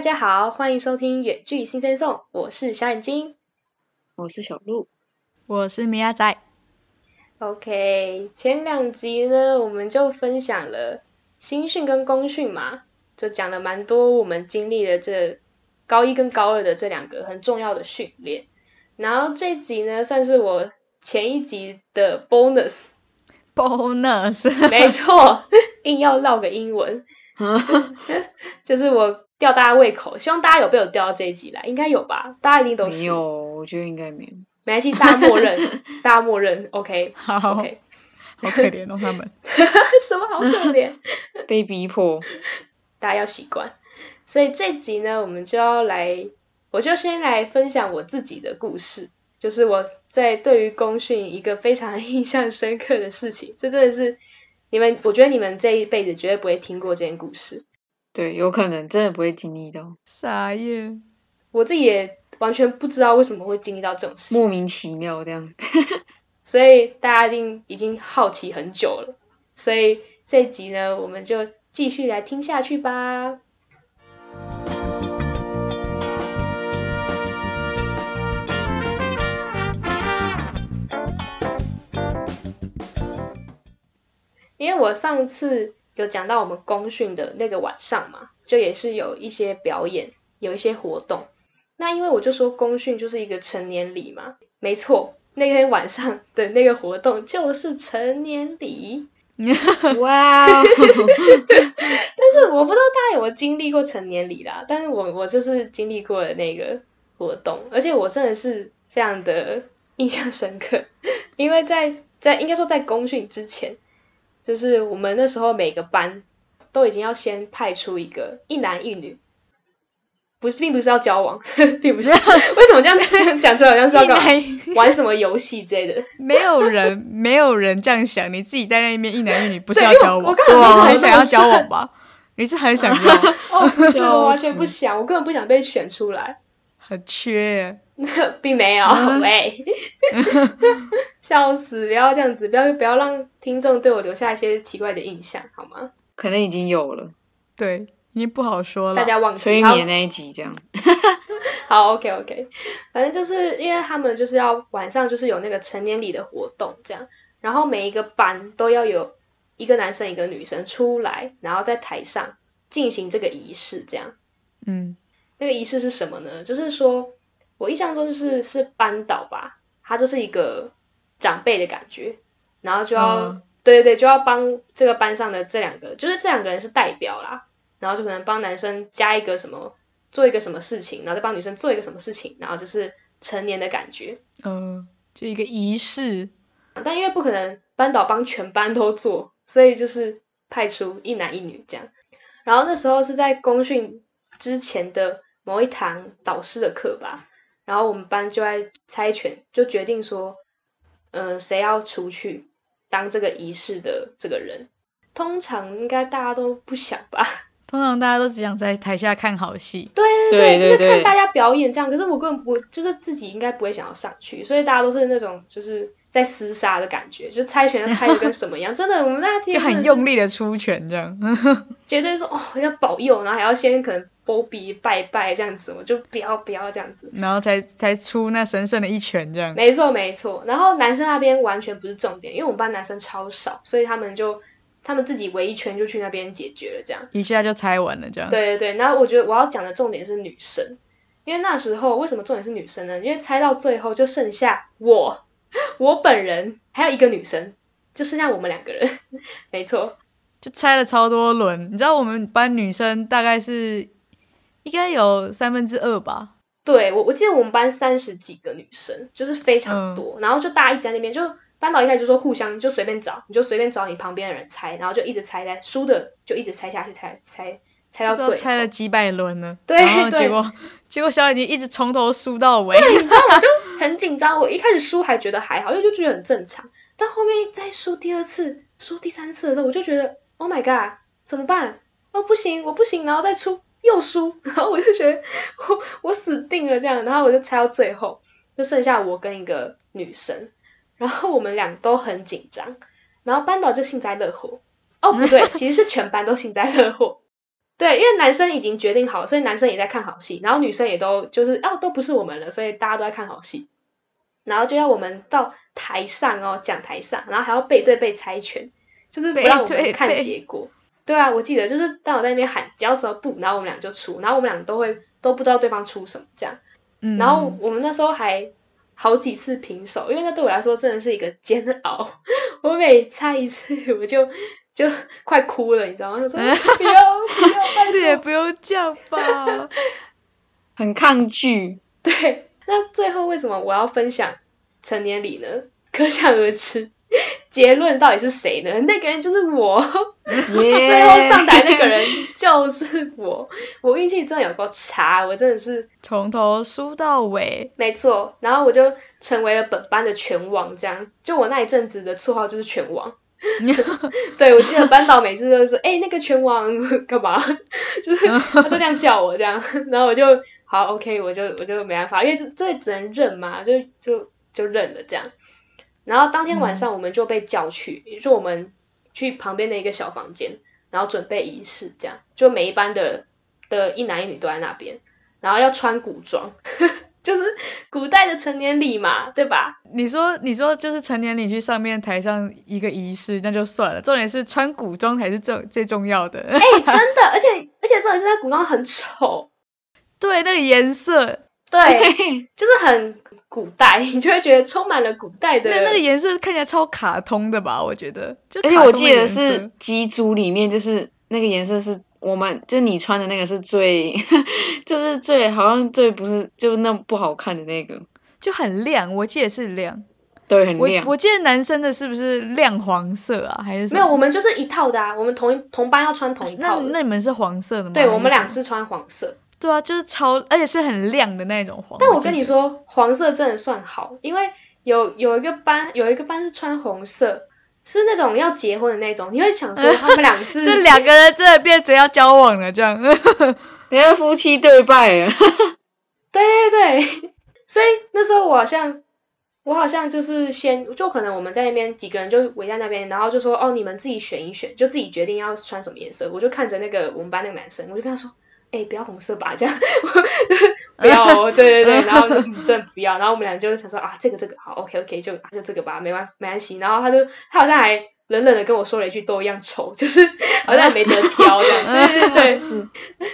大家好，欢迎收听远距新生颂，我是小眼睛，我是小鹿，我是米亚仔。OK，前两集呢，我们就分享了新训跟公训嘛，就讲了蛮多我们经历了这高一跟高二的这两个很重要的训练。然后这集呢，算是我前一集的 bonus，bonus，没错，硬要唠个英文，就是我吊大家胃口，希望大家有被我吊到这一集来，应该有吧？大家一定都没有，我觉得应该没有。没关系，大家默认，大家默认，OK，好，OK，好可怜哦，他们 什么好可怜？被逼迫，大家要习惯。所以这集呢，我们就要来。我就先来分享我自己的故事，就是我在对于公训一个非常 印象深刻的事情，这真的是你们，我觉得你们这一辈子绝对不会听过这件故事。对，有可能真的不会经历到。傻眼，我自己也完全不知道为什么会经历到这种事，莫名其妙这样。所以大家一定已经好奇很久了，所以这集呢，我们就继续来听下去吧。因为我上次有讲到我们公训的那个晚上嘛，就也是有一些表演，有一些活动。那因为我就说公训就是一个成年礼嘛，没错，那天晚上的那个活动就是成年礼。哇！但是我不知道大家有没有经历过成年礼啦，但是我我就是经历过了那个活动，而且我真的是非常的印象深刻，因为在在应该说在公训之前。就是我们那时候每个班都已经要先派出一个一男一女，不是，并不是要交往，并不是。为什么 这样讲出来好像是要搞玩什么游戏之类的？没有人，没有人这样想。你自己在那边一男一女，不是要交往？我刚刚是很想要交往吧？你是很想要？哦，不是，我完全不想，我根本不想被选出来。很缺，并没有 喂，笑死！不要这样子，不要不要让听众对我留下一些奇怪的印象，好吗？可能已经有了，对，已经不好说了。大家忘记催眠那一集这样。好，OK OK，反正就是因为他们就是要晚上就是有那个成年礼的活动这样，然后每一个班都要有一个男生一个女生出来，然后在台上进行这个仪式这样。嗯。那个仪式是什么呢？就是说，我印象中就是是班导吧，他就是一个长辈的感觉，然后就要对对对，就要帮这个班上的这两个，就是这两个人是代表啦，然后就可能帮男生加一个什么，做一个什么事情，然后再帮女生做一个什么事情，然后就是成年的感觉，嗯，就一个仪式。但因为不可能班导帮全班都做，所以就是派出一男一女这样。然后那时候是在公训之前的。某一堂导师的课吧，然后我们班就在猜拳，就决定说，嗯，谁要出去当这个仪式的这个人？通常应该大家都不想吧？通常大家都只想在台下看好戏。对对对，就是看大家表演这样。可是我根本不，就是自己应该不会想要上去，所以大家都是那种就是在厮杀的感觉，就猜拳猜的跟什么一样。真的，我们那天就很用力的出拳这样，绝对说哦要保佑，然后还要先可能。波比拜拜这样子，我就不要不要这样子，然后才才出那神圣的一拳这样。没错没错，然后男生那边完全不是重点，因为我们班男生超少，所以他们就他们自己围一圈就去那边解决了，这样一下就猜完了这样。对对对，然后我觉得我要讲的重点是女生，因为那时候为什么重点是女生呢？因为猜到最后就剩下我 我本人还有一个女生，就剩下我们两个人，没错，就猜了超多轮。你知道我们班女生大概是。应该有三分之二吧。对，我我记得我们班三十几个女生，就是非常多。然后就大家一直在那边，就班导一开始就说互相就随便找，你就随便找你旁边的人猜，然后就一直猜猜，输的就一直猜下去，猜猜猜到最猜了几百轮呢。对，然后结果结果小眼睛一直从头输到尾，你知道吗？就 很紧张。我一开始输还觉得还好，因为就觉得很正常。但后面再输第二次、输第三次的时候，我就觉得 Oh my god，怎么办？哦不行，我不行，然后再出。又输，然后我就觉得我我死定了这样，然后我就猜到最后，就剩下我跟一个女生，然后我们俩都很紧张，然后班导就幸灾乐祸，哦不对，其实是全班都幸灾乐祸，对，因为男生已经决定好，所以男生也在看好戏，然后女生也都就是哦都不是我们了，所以大家都在看好戏，然后就要我们到台上哦讲台上，然后还要背对背猜拳，就是不让我们看结果。对啊，我记得就是当我在那边喊只要什么不，然后我们俩就出，然后我们俩都会都不知道对方出什么这样。嗯，然后我们那时候还好几次平手，因为那对我来说真的是一个煎熬。我每猜一次，我就就 快哭了，你知道吗？就说不要不要，拜 是也。不用这样吧？很抗拒。对，那最后为什么我要分享成年礼呢？可想而知，结论到底是谁呢？那个人就是我，耶，最后上台那个人就是我。我运气真的有够差，我真的是从头输到尾，没错，然后我就成为了本班的拳王，这样。就我那一阵子的绰号就是拳王。对，我记得班导每次都会说：“哎、那个拳王干嘛？”就是他都这样叫我这样，然后我就好 OK，我就我就没办法，因为这这只能认嘛，就就就认了这样。然后当天晚上我们就被叫去，就我们去旁边的一个小房间，然后准备仪式，这样就每一班的的一男一女都在那边，然后要穿古装，就是古代的成年礼嘛，对吧？你说你说就是成年礼去上面台上一个仪式，那就算了，重点是穿古装才是最最重要的。哎、真的，而且而且重点是他古装很丑，对，那个颜色，对，就是很古代，你就会觉得充满了古代的那那个颜色看起来超卡通的吧？我觉得，就而且我记得是机组里面，就是那个颜色是我们，就你穿的那个是最，就是最好像最不是就那不好看的那个，就很亮，我记得是亮。对，很亮。我记得男生的是不是亮黄色啊？还是没有，我们就是一套的啊，我们同一同班要穿同一那套的。那你们是黄色的吗？对，我们俩是穿黄色，对啊，就是超，而且是很亮的那种黄。但我，跟你说，黄色真的算好，因为有有一个班有一个班是穿红色，是那种要结婚的那种，你会想说 他们两是这两个人真的变成要交往了，这样。人家夫妻对拜了，对对对，所以那时候我好像，我好像就是先，就可能我们在那边几个人就围在那边，然后就说哦，你们自己选一选，就自己决定要穿什么颜色。我就看着那个我们班那个男生，我就跟他说，哎、不要红色吧，这样，不要哦，对对对，然后就嗯真的不要，然后我们俩就想说啊，这个这个好，OK OK，就就这个吧，没关没关系。然后他就他好像还冷冷的跟我说了一句都一样丑，就是 好像也没得挑这样，对对对，是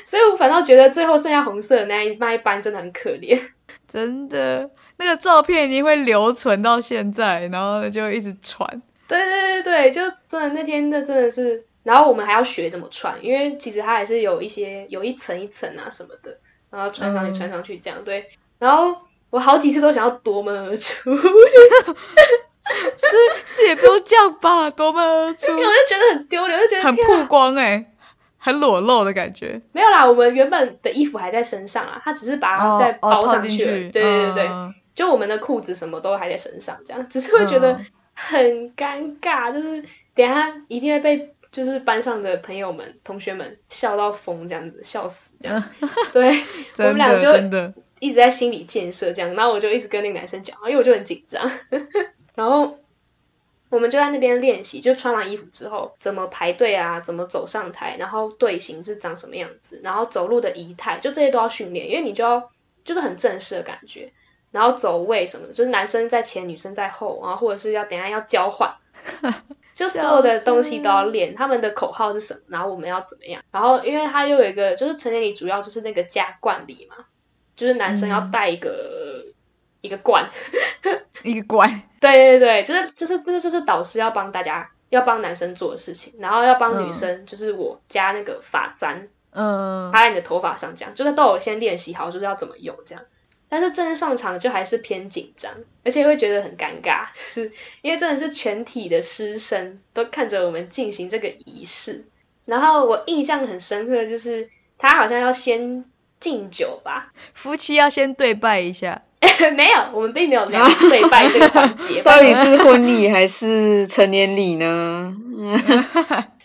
所以我反倒觉得最后剩下红色的那一那一班真的很可怜。真的，那个照片一定会留存到现在，然后就一直传。对对对对，就真的那天那真的是，然后我们还要学怎么穿，因为其实它还是有一些有一层一层啊什么的，然后穿上去嗯穿上去这样对，然后我好几次都想要夺门而出，因 是是也不用这样吧，夺门而出，因为我就觉得很丢脸，我就觉得很曝光哎、很裸露的感觉。没有啦，我们原本的衣服还在身上啊，他只是把它哦再包上去了。对对对对，嗯。就我们的裤子什么都还在身上，这样只是会觉得嗯。很尴尬，就是等一下一定会被就是班上的朋友们、同学们笑到疯，这样子笑死这样。对，我们俩就，一直在心理建设这样，然后我就一直跟那个男生讲，因为我就很紧张，然后我们就在那边练习，就穿完衣服之后怎么排队啊，怎么走上台，然后队形是长什么样子，然后走路的仪态，就这些都要训练，因为你就要就是很正式的感觉，然后走位什么的，就是男生在前，女生在后，然后或者是要等一下要交换。就所有的东西都要练，他们的口号是什么，然后我们要怎么样，然后因为他又有一个，就是成年礼主要就是那个加冠礼嘛，就是男生要嗯带一个、一个冠，一个冠，对对对，就是就是这个就是导师要帮大家要帮男生做的事情，然后要帮女嗯。生，就是我加那个发簪嗯，插在你的头发上，这样就是都有先练习好，就是要怎么用这样。但是正式上场就还是偏紧张，而且会觉得很尴尬，就是因为真的是全体的师生都看着我们进行这个仪式。然后我印象很深刻，就是他好像要先敬酒吧，夫妻要先对拜一下，没有，我们并没有没有 对拜这个环节。到底是 婚礼还是成年礼呢？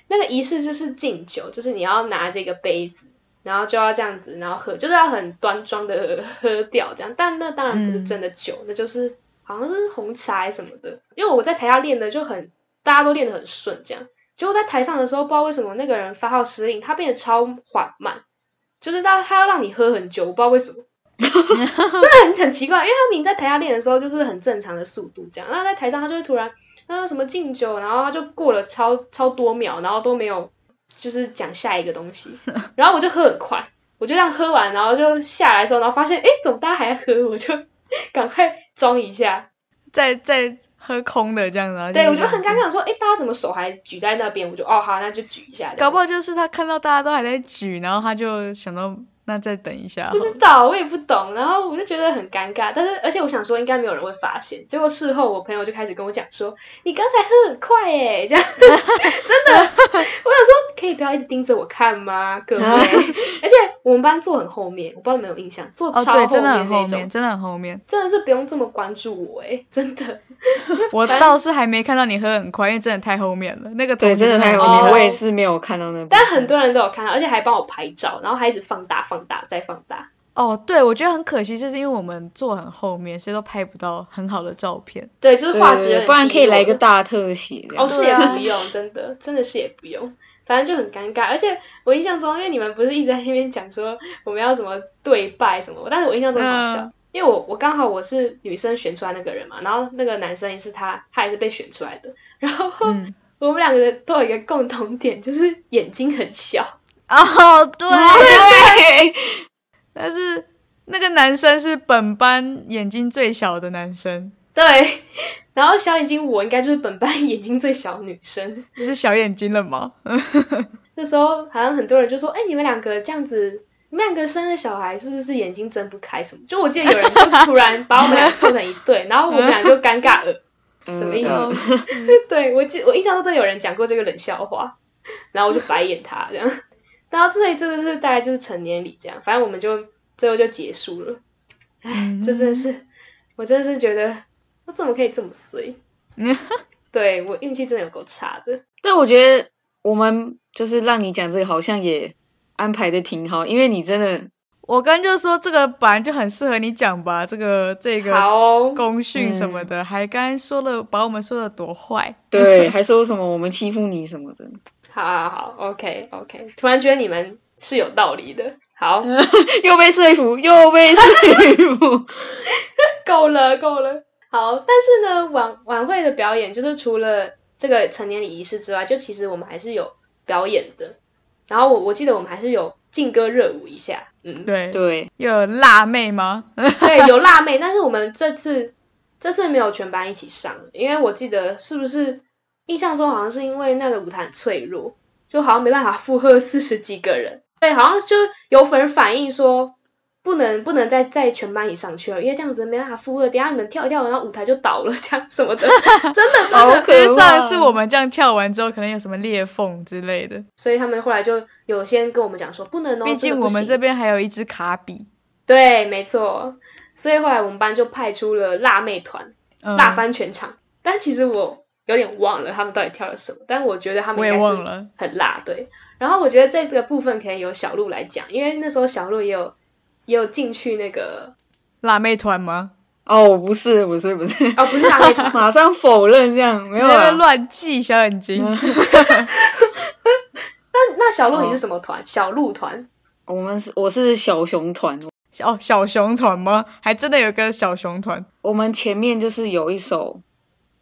那个仪式就是敬酒，就是你要拿这个杯子，然后就要这样子，然后喝，就是要很端庄的喝掉这样。但那当然不是真的酒，那就是好像是红茶什么的。因为我在台下练的就很，大家都练得很顺，这样结果在台上的时候，不知道为什么那个人发号施令，他变得超缓慢，就是他他要让你喝很久，我不知道为什么，真的很很奇怪，因为他明明在台下练的时候就是很正常的速度这样，那在台上他就会突然呃什么敬酒，然后他就过了超超多秒，然后都没有就是讲下一个东西，然后我就喝很快，我就这样喝完，然后就下来的时候，然后发现哎怎么大家还在喝，我就赶快装一下，再再喝空的这样子啊。对我就很尴尬，说哎大家怎么手还举在那边，我就哦好那就举一下，搞不好就是他看到大家都还在举，然后他就想到那再等一下不。知道，我也不懂，然后我就觉得很尴尬，但是而且我想说应该没有人会发现，结果事后我朋友就开始跟我讲说，你刚才喝很快诶，这样 真的，我想说可以不要一直盯着我看吗，各位？而且我们班坐很后面，我不知道你们有没有印象，坐哦，对，超后真的面那种，很后面，真的很后面。真的是不用这么关注我诶，真的。我倒是还没看到你喝很快，因为真的太后面了。那个对，真的太后哦面，我也是没有看到那。但很多人都有看到，而且还帮我拍照，然后还一直放大、放大再放大。哦，对，我觉得很可惜，就是因为我们坐很后面，所以都拍不到很好的照片。对，就是画质不然可以来一个大特写。哦，是也不用，真的，真的是也不用，反正就很尴尬。而且我印象中，因为你们不是一直在那边讲说我们要怎么对拜什么，但是我印象中很好笑，嗯因为我我刚好我是女生选出来那个人嘛，然后那个男生也是他，他也是被选出来的，然后嗯，我们两个人都有一个共同点，就是眼睛很小。哦，对，对，但是那个男生是本班眼睛最小的男生，对，然后小眼睛我应该就是本班眼睛最小的女生。是小眼睛了吗？那时候好像很多人就说：“哎、你们两个这样子，你们两个生了小孩是不是眼睛睁不开什么？”就我记得有人就突然把我们俩凑成一对，然后我们俩就尴尬了，什么意嗯思？对我记我印象中都有人讲过这个冷笑话，然后我就白眼他这样。然后这里真的是大概就是成年礼这样，反正我们就最后就结束了。唉，嗯这真的是，我真的是觉得我怎么可以这么衰？对我运气真的有够差的。但我觉得我们就是让你讲这个，好像也安排的挺好，因为你真的我刚就说这个本来就很适合你讲吧，这个这个好哦，公训什么的，还刚才说了把我们说的多坏，对，还说什么我们欺负你什么的，好好好，OK OK，突然觉得你们是有道理的。好，又被说服，又被说服。够了够了。好，但是呢，晚晚会的表演就是除了这个成年礼仪式之外，就其实我们还是有表演的。然后我我记得我们还是有劲歌热舞一下，嗯，对，对，有辣妹吗？对，有辣妹，但是我们这次这次没有全班一起上，因为我记得是不是印象中好像是因为那个舞台很脆弱，就好像没办法负荷四十几个人。对，好像就有粉反映说不能不能再在全班以上去了，因为这样子没办法负荷，等下你们跳一跳，然后舞台就倒了，这样什么的，真的真的。好可因为怕。上次我们这样跳完之后，可能有什么裂缝之类的。所以他们后来就有先跟我们讲说不能哦，毕竟我们这边还有一支卡比，对，没错。所以后来我们班就派出了辣妹团，嗯，辣翻全场。但其实我有点忘了他们到底跳了什么，但我觉得他们也应该是忘了。很辣，对。然后我觉得这个部分可以由小鹿来讲，因为那时候小鹿也有也有进去那个辣妹团吗？哦，不是，不是，不是，哦，不是辣妹团，马上否认这样，没有。乱记小眼睛。那那小鹿哦你是什么团？小鹿团我们是我是小熊团，哦，小熊团吗？还真的有个小熊团。我们前面就是有一首，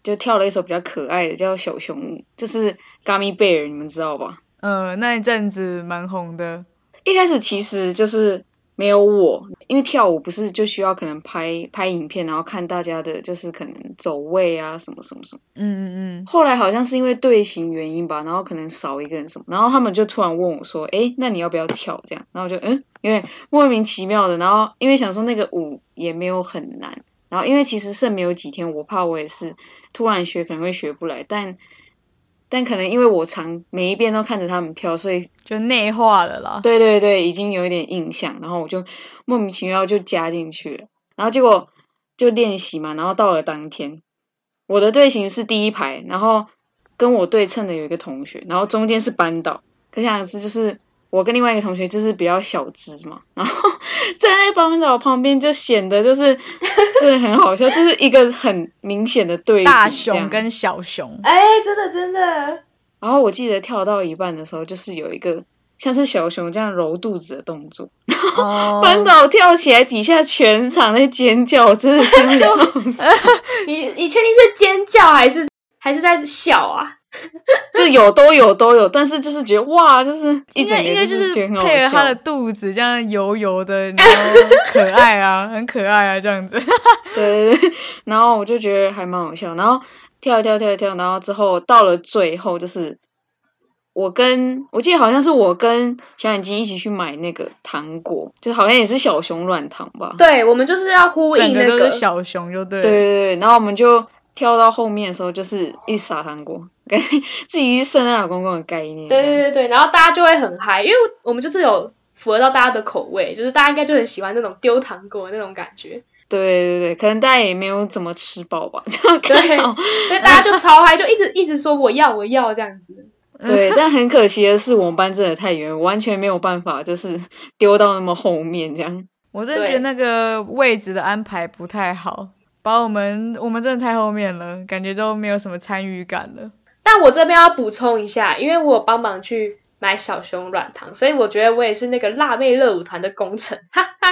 就跳了一首比较可爱的，叫小熊舞，就是 Gummy Bear，你们知道吧？呃，那一阵子蛮红的。一开始其实就是没有我，因为跳舞不是就需要可能拍拍影片，然后看大家的就是可能走位啊什么什么什么。嗯嗯嗯，后来好像是因为队形原因吧，然后可能少一个人什么，然后他们就突然问我说：“诶，那你要不要跳？”这样，然后我就嗯，因为莫名其妙的，然后因为想说那个舞也没有很难，然后因为其实剩没有几天，我怕我也是突然学可能会学不来，但但可能因为我常每一遍都看着他们跳，所以就内化了啦。对对对，已经有一点印象，然后我就莫名其妙就加进去了，然后结果就练习嘛，然后到了当天，我的队形是第一排，然后跟我对称的有一个同学，然后中间是班导，可想而知就是我跟另外一个同学就是比较小只嘛，然后 站在班导旁边就显得就是真的很好笑，就是一个很明显的对比大熊跟小熊，哎，真的真的，然后我记得跳到一半的时候，就是有一个像是小熊这样揉肚子的动作，哦，班导跳起来，底下全场在尖叫，我真的是不知道你你确定是尖叫还是还是在笑啊？就有都有都有，但是就是觉得哇，就是一整个应该就是配合他的。肚子这样油油的，然后可爱啊，很可爱啊，这样子。对对对，然后我就觉得还蛮好笑，然后跳跳跳跳，然后之后到了最后就是我跟我记得好像是我跟小眼睛一起去买那个糖果，就好像也是小熊软糖吧。对，我们就是要呼整应那个小熊，就对。对对对，然后我们就跳到后面的时候，就是一撒糖果，自己是圣诞老公公的概念。对对对对，然后大家就会很嗨，因为我们就是有符合到大家的口味，就是大家应该就很喜欢那种丢糖果的那种感觉，对对对，可能大家也没有怎么吃饱吧，就对，所以大家就超嗨，就一直一直说我要我要这样子。对，但很可惜的是，我们班真的太远，完全没有办法，就是丢到那么后面这样。我真的觉得那个位置的安排不太好，把我们我们真的太后面了，感觉都没有什么参与感了。但我这边要补充一下，因为我有帮忙去买小熊软糖，所以我觉得我也是那个辣妹热舞团的功臣，哈哈。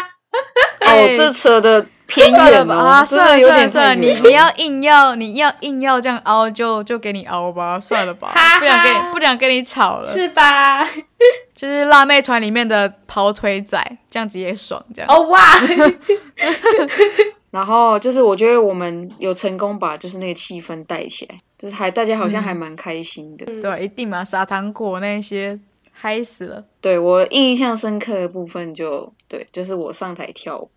哦哎，这扯的偏远哦，吧啊，真算了的有点算了算了，你你要硬要你要硬要这样凹，就就给你凹吧，算了吧，哈哈不想跟你不想跟你吵了。是吧？就是辣妹团里面的跑腿仔，这样子也爽，这样。哦哇 然后就是我觉得我们有成功把就是那个气氛带起来，就是还大家好像还蛮开心的。对啊，一定嘛，撒糖果那些嗨死了。对我印象深刻的部分就对，就是我上台跳舞。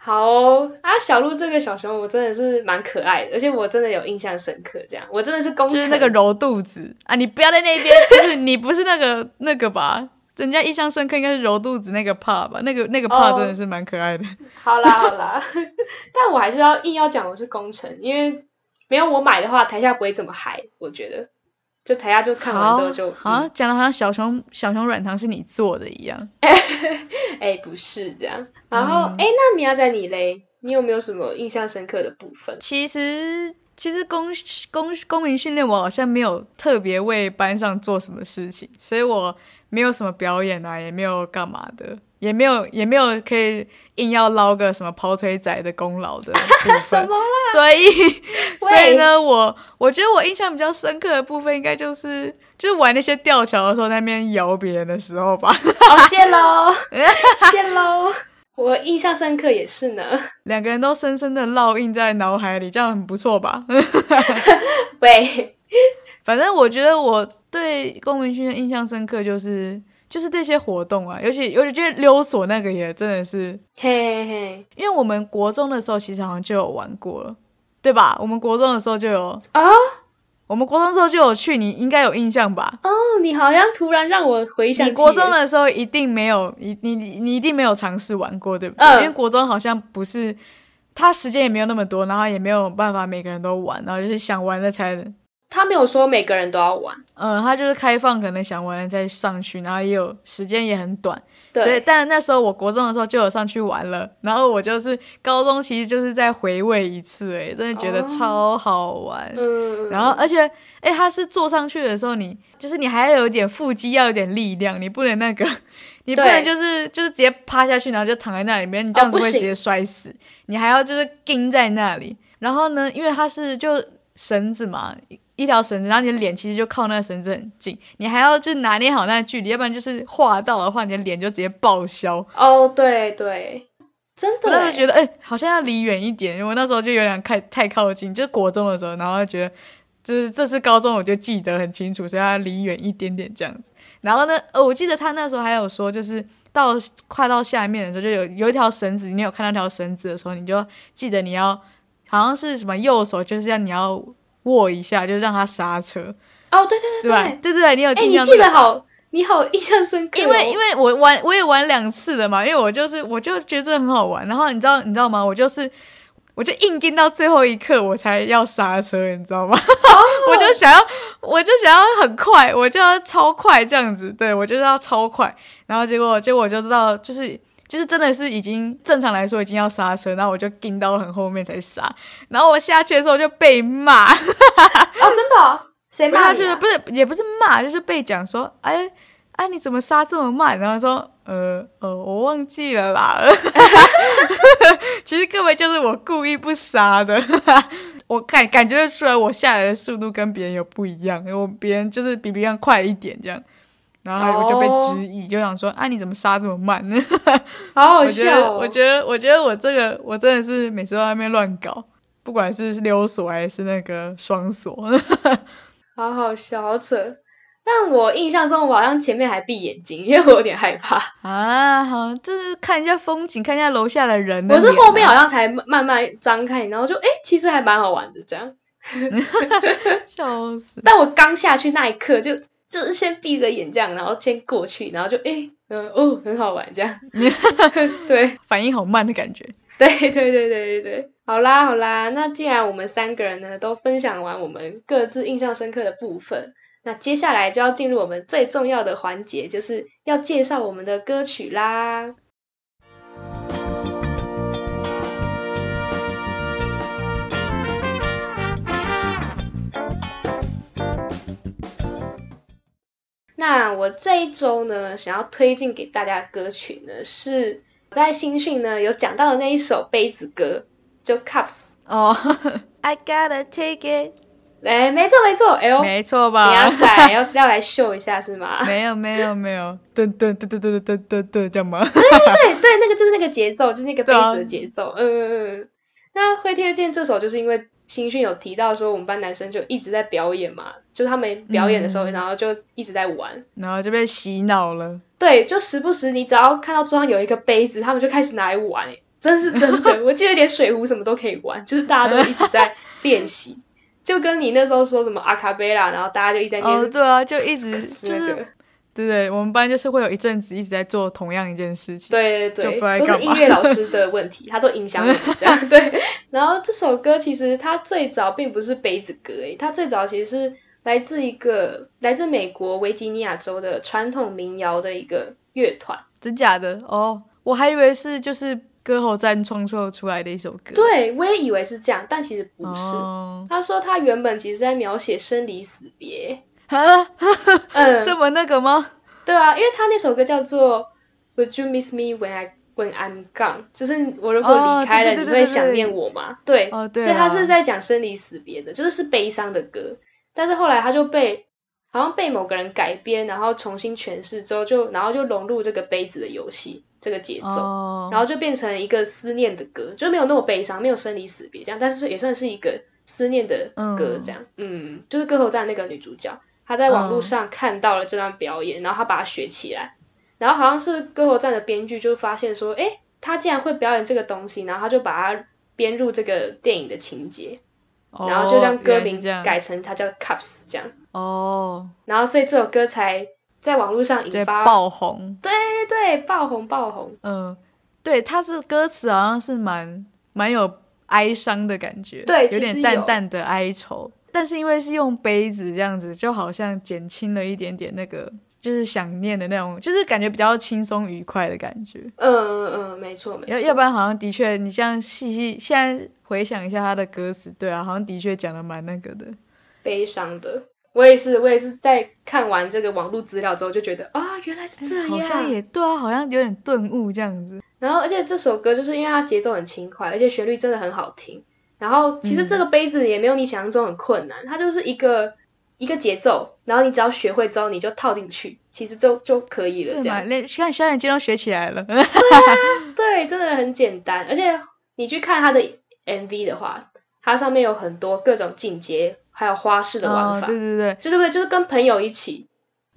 好哦啊，小鹿这个小熊我真的是蛮可爱的，而且我真的有印象深刻，这样我真的是功臣，就是那个揉肚子啊！你不要在那边，就是你不是那个那个吧？人家印象深刻应该是揉肚子那个 part 吧？那个那个哦真的是蛮可爱的。好啦好啦，但我还是要硬要讲我是工程，因为没有我买的话，台下不会这么嗨，我觉得，就台下就看完之后就，好像讲的好像小熊小熊软糖是你做的一样。哎、不是这样。然后哎、那米娅在你嘞，你有没有什么印象深刻的部分？其实其实公公公民训练我好像没有特别为班上做什么事情，所以我没有什么表演啊，也没有干嘛的，也没有也没有可以硬要捞个什么跑腿仔的功劳的部分。什么啦？所以，所以呢，我我觉得我印象比较深刻的部分，应该就是就是玩那些吊桥的时候，那边摇别人的时候吧。哦，谢喽，谢喽。我印象深刻也是呢。两个人都深深的烙印在脑海里，这样很不错吧？喂，反正我觉得我对公民训练印象深刻，就是就是这些活动啊，尤其尤其觉得溜索那个也真的是，嘿嘿嘿，因为我们国中的时候其实好像就有玩过了，对吧？我们国中的时候就有，哦我们国中的时候就有去，你应该有印象吧？哦，你好像突然让我回想你国中的时候一定没有，你你你你一定没有尝试玩过，对不对？嗯因为国中好像不是，他时间也没有那么多，然后也没有办法每个人都玩，然后就是想玩的才，他没有说每个人都要玩，嗯，他就是开放，可能想玩的再上去，然后也有时间也很短，所以，但那时候我国中的时候就有上去玩了，然后我就是高中其实就是在回味一次，哎，真的觉得哦超好玩。嗯，然后，而且，哎，他是坐上去的时候你，就是你还要有点腹肌，要有点力量，你不能那个，你不能就是就是直接趴下去，然后就躺在那里面，你这样会直接摔死。你还要就是钉在那里，然后呢，因为它是就绳子嘛，一一条绳子，然后你的脸其实就靠那个绳子很近，你还要就拿捏好那个距离，要不然就是划到的话，你的脸就直接报销。哦，对对，真的我那时候欸，觉得，哎、好像要离远一点，因为我那时候就有点太太靠近，就是国中的时候，然后就觉得，就是这次高中我就记得很清楚，所以要离远一点点这样子。然后呢，呃，我记得他那时候还有说，就是到快到下面的时候，就有有一条绳子，你有看到条绳子的时候，你就记得你要，好像是什么右手，就是要你要握一下，就让他刹车，哦，对对对吧？对对对对，你有印象这个吧？得好，你好印象深刻哦，因为因为我玩我也玩两次了嘛，因为我就是我就觉得这很好玩，然后你知道你知道吗？我就是我就硬盯到最后一刻我才要刹车，你知道吗？我就想要我就想要很快，我就要超快这样子，对我就是要超快，然后结果结果我就知道就是。就是真的是已经正常来说已经要刹车，然后我就盯到很后面才刹，然后我下去的时候就被骂，哦，真的哦，谁不是他就是？不是也不是骂，就是被讲说，哎哎你怎么刹这么慢？然后说，呃呃我忘记了啦。其实根本就是我故意不刹的，我感感觉得出来我下来的速度跟别人有不一样，我别人就是比别人快一点这样。然后我就被哦质疑，就想说啊，你怎么杀这么慢呢？好好我觉得，笑哦！我觉得，我觉得我这个我真的是每次都在那边乱搞，不管是溜锁还是那个双锁。好好笑，好扯。但我印象中，我好像前面还闭眼睛，因为我有点害怕。啊，好，就是看一下风景，看一下楼下的人的我是后面好像才慢慢张开，然后就哎、诶其实还蛮好玩的这样。笑死。但我刚下去那一刻就，就是先闭着眼这样，然后先过去，然后就哎，嗯、哦，很好玩这样。对反应好慢的感觉。对对对对对对，好啦好啦，那既然我们三个人呢都分享完我们各自印象深刻的部分，那接下来就要进入我们最重要的环节，就是要介绍我们的歌曲啦。那我这一周呢，想要推荐给大家的歌曲呢，是在新讯呢有讲到的那一首杯子歌，就 Cups。哦、i gotta take it，哎，没错没错，哎呦，没错吧你要吧？仔要要来秀一下是吗？没有没有没有，噔噔噔噔噔噔噔噔，这样吗？对对，那个就是那个节奏，就是那个杯子的节奏。嗯嗯嗯。那会推荐这首，就是因为新训有提到说，我们班男生就一直在表演嘛，就是他们表演的时候，嗯然后就一直在玩。然后就被洗脑了。对，就时不时你只要看到桌上有一个杯子，他们就开始拿来玩、欸，真是真的。我记得连水壶什么都可以玩，就是大家都一直在练习，就跟你那时候说什么阿卡贝拉，然后大家就一直在念、哦，对啊，就一直就是个，对对，我们班就是会有一阵子一直在做同样一件事情。对对都是音乐老师的问题，他都影响我们这样。对，然后这首歌其实它最早并不是杯子歌，诶，它最早其实是来自一个来自美国维吉尼亚州的传统民谣的一个乐团。真假的？哦，我还以为是就是歌喉战创作出来的一首歌。，对，我也以为是这样，但其实不是。哦，他说他原本其实在描写生离死别，么那个吗？对啊，因为他那首歌叫做 Would you miss me when I when I'm gone？就是我如果哦离开了，对对对对对你会想念我吗？对，哦，对所以他啊是在讲生离死别的，就是是悲伤的歌。但是后来他就被好像被某个人改编，然后重新诠释之后就，然后就融入这个杯子的游戏这个节奏。哦，然后就变成一个思念的歌，就没有那么悲伤，没有生离死别这样，但是也算是一个思念的歌这样。嗯就是歌头站那个女主角，她在网络上看到了这段表演，然后他把它学起来，然后好像是歌喉站的编剧就发现说，哎，他竟然会表演这个东西，然后他就把它编入这个电影的情节，然后就让歌名改成它叫 Cups 这样，哦，然后所以这首歌才在网络上引发爆红。对对爆红爆红。嗯，对，他是歌词好像是蛮蛮有哀伤的感觉，有对有点淡淡的哀愁。但是因为是用杯子这样子，就好像减轻了一点点那个就是想念的那种，就是感觉比较轻松愉快的感觉。嗯嗯嗯，没错没错。要要不然好像的确，你这样细细现在回想一下他的歌词，对啊，好像的确讲的蛮那个的。悲伤的。我也是，我也是在看完这个网络资料之后就觉得啊，原来是这样。好像也对啊，好像有点顿悟这样子。然后，而且这首歌就是因为它节奏很轻快，而且旋律真的很好听。然后，其实这个杯子也没有你想象中很困难，它就是一个一个节奏，然后你只要学会之后，你就套进去，其实就就可以了。对嘛，这样连看小眼睛都学起来了。对，真的很简单。而且你去看它的 MV 的话，它上面有很多各种进阶，还有花式的玩哦，法，对对对，就对不对？就是跟朋友一起，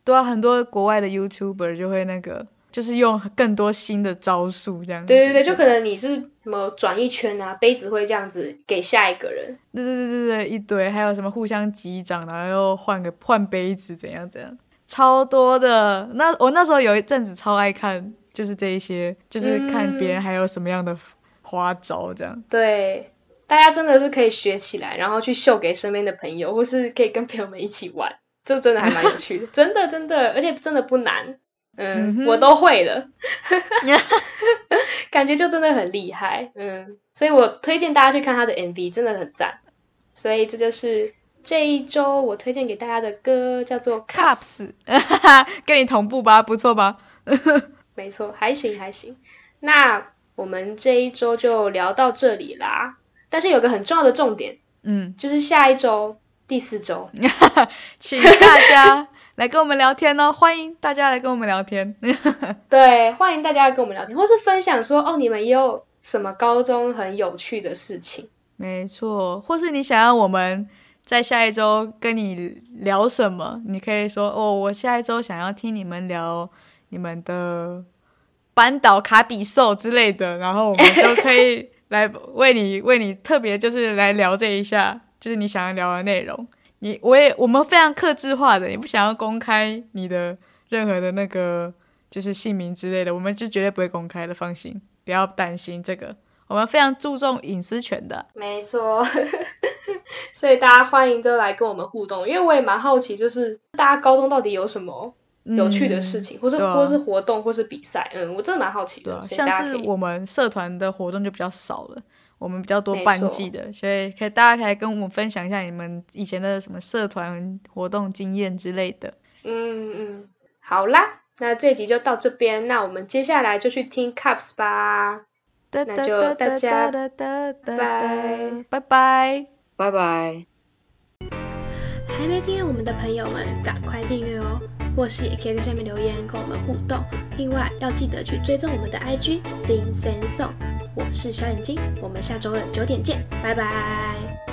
对啊，很多国外的 YouTuber 就会那个，就是用更多新的招数这样子。对对对，就可能你是什么转一圈啊，杯子会这样子给下一个人。对对对对对，一堆，还有什么互相击掌，然后又换个换杯子，怎样怎样，超多的。那我那时候有一阵子超爱看，就是这一些，就是看别人还有什么样的花招这样。对，大家真的是可以学起来，然后去秀给身边的朋友，或是可以跟朋友们一起玩，这真的还蛮有趣的，真的真的，而且真的不难。嗯，嗯我都会了，感觉就真的很厉害。嗯，所以我推荐大家去看他的 MV，真的很赞。所以这就是这一周我推荐给大家的歌叫做《Cups》，Cups，跟你同步吧，不错吧？没错，还行还行。那我们这一周就聊到这里啦。但是有个很重要的重点，嗯，就是下一周第四周，请大家来跟我们聊天哦，欢迎大家来跟我们聊天。对，欢迎大家跟我们聊天，或是分享说哦，你们也有什么高中很有趣的事情。没错，或是你想要我们在下一周跟你聊什么，你可以说哦，我下一周想要听你们聊你们的班岛卡比兽之类的，然后我们就可以来为你为你特别就是来聊这一下，就是你想要聊的内容。你我也我们非常克制化的，你不想要公开你的任何的那个就是姓名之类的，我们就绝对不会公开的，放心，不要担心这个。我们非常注重隐私权的。没错，所以大家欢迎都来跟我们互动，因为我也蛮好奇，就是大家高中到底有什么有趣的事情，或是啊或是活动，或是比赛，嗯，我真的蛮好奇的，像是我们社团的活动就比较少了，我们比较多班级的，所以可以大家可以跟我们分享一下你们以前的什么社团活动经验之类的。嗯嗯，好啦，那这集就到这边，那我们接下来就去听 Cups 吧，那那就大家拜拜拜拜。拜拜。还没订阅我们的朋友们，赶快订阅哦！或是也可以在下面留言跟我们互动。另外要记得去追踪我们的 IG Sing Sing Song。我是小眼睛，我们下周二九点见，拜拜。